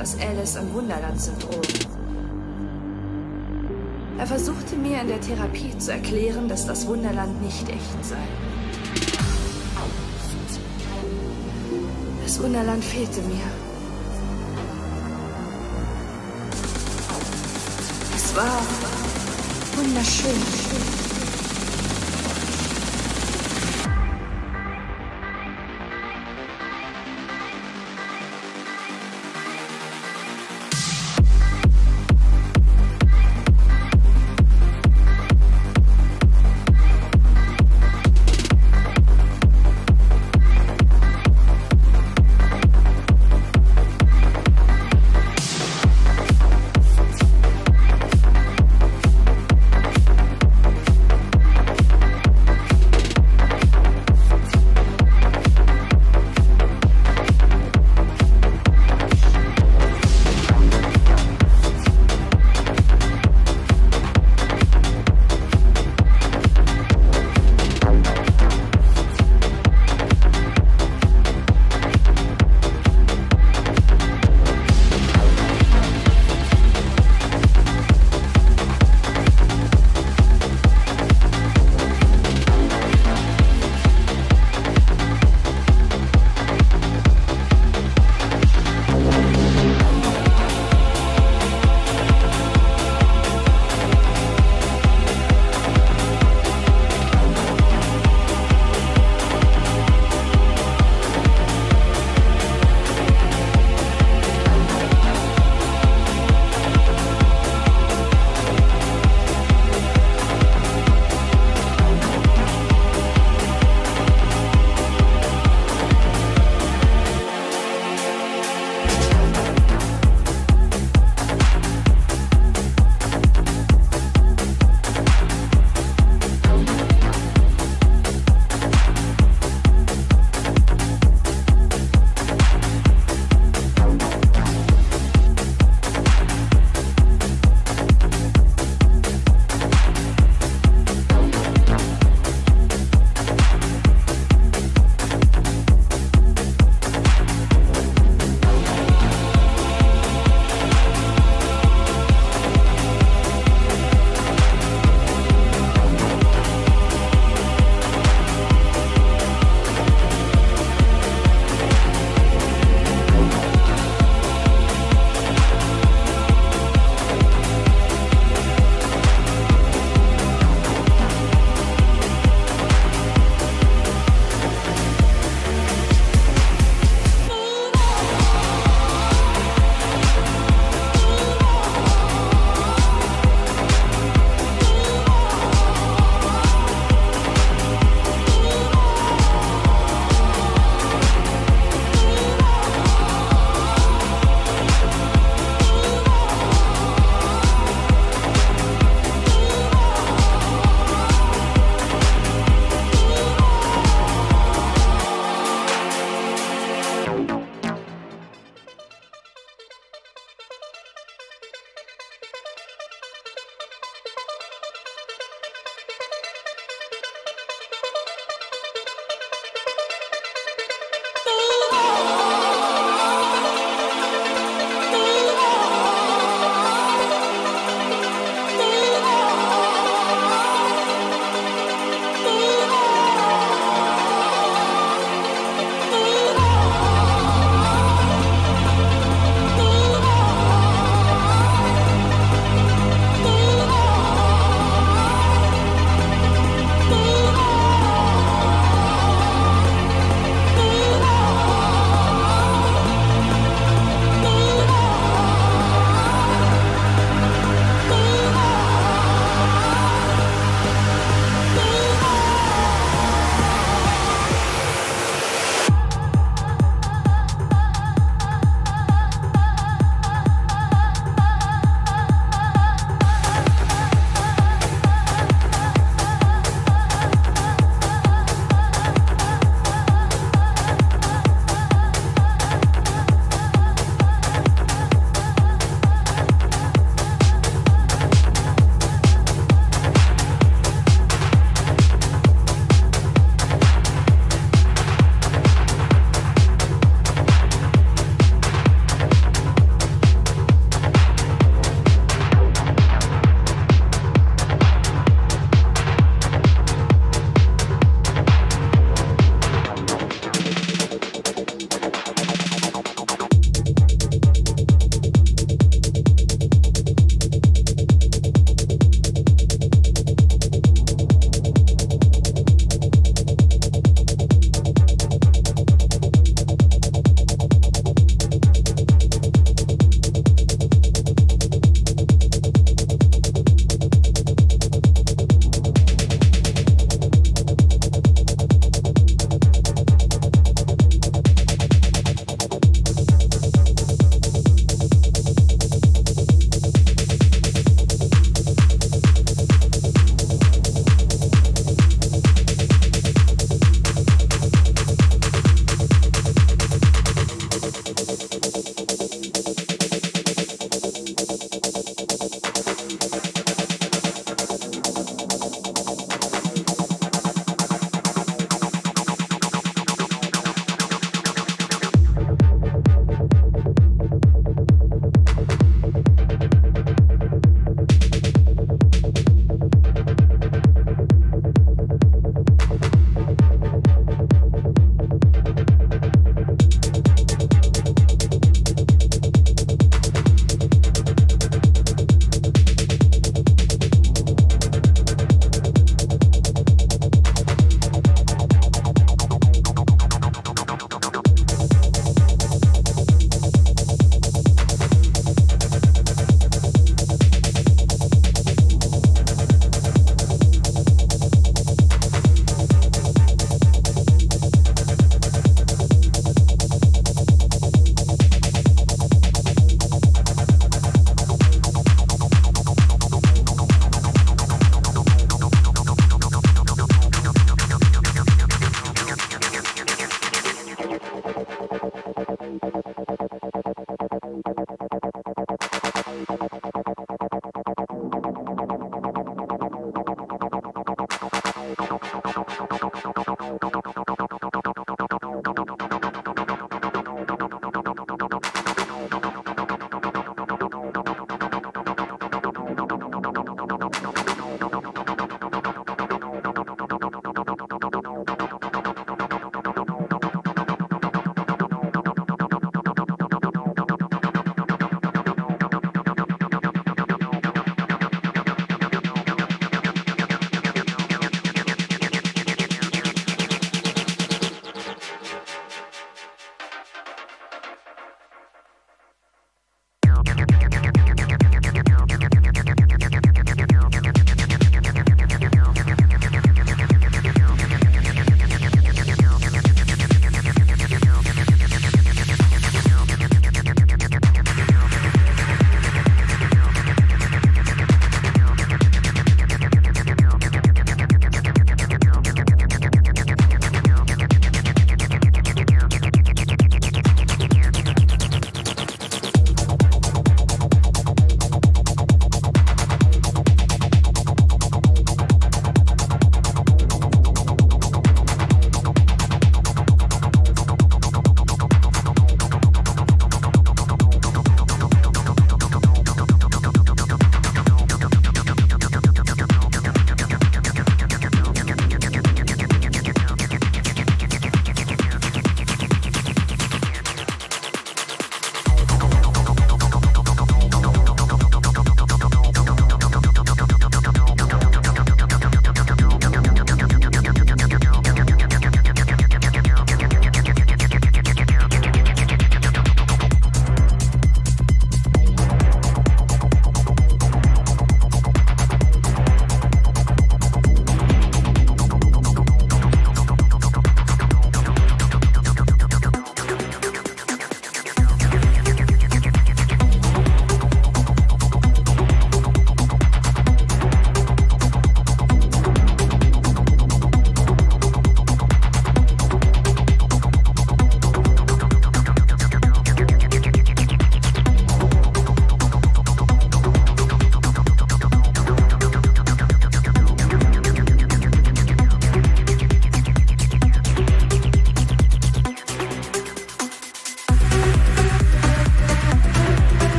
das Alice im Wunderland-Syndrom. Er versuchte mir in der Therapie zu erklären, dass das Wunderland nicht echt sei. Das Wunderland fehlte mir. Es war wunderschön.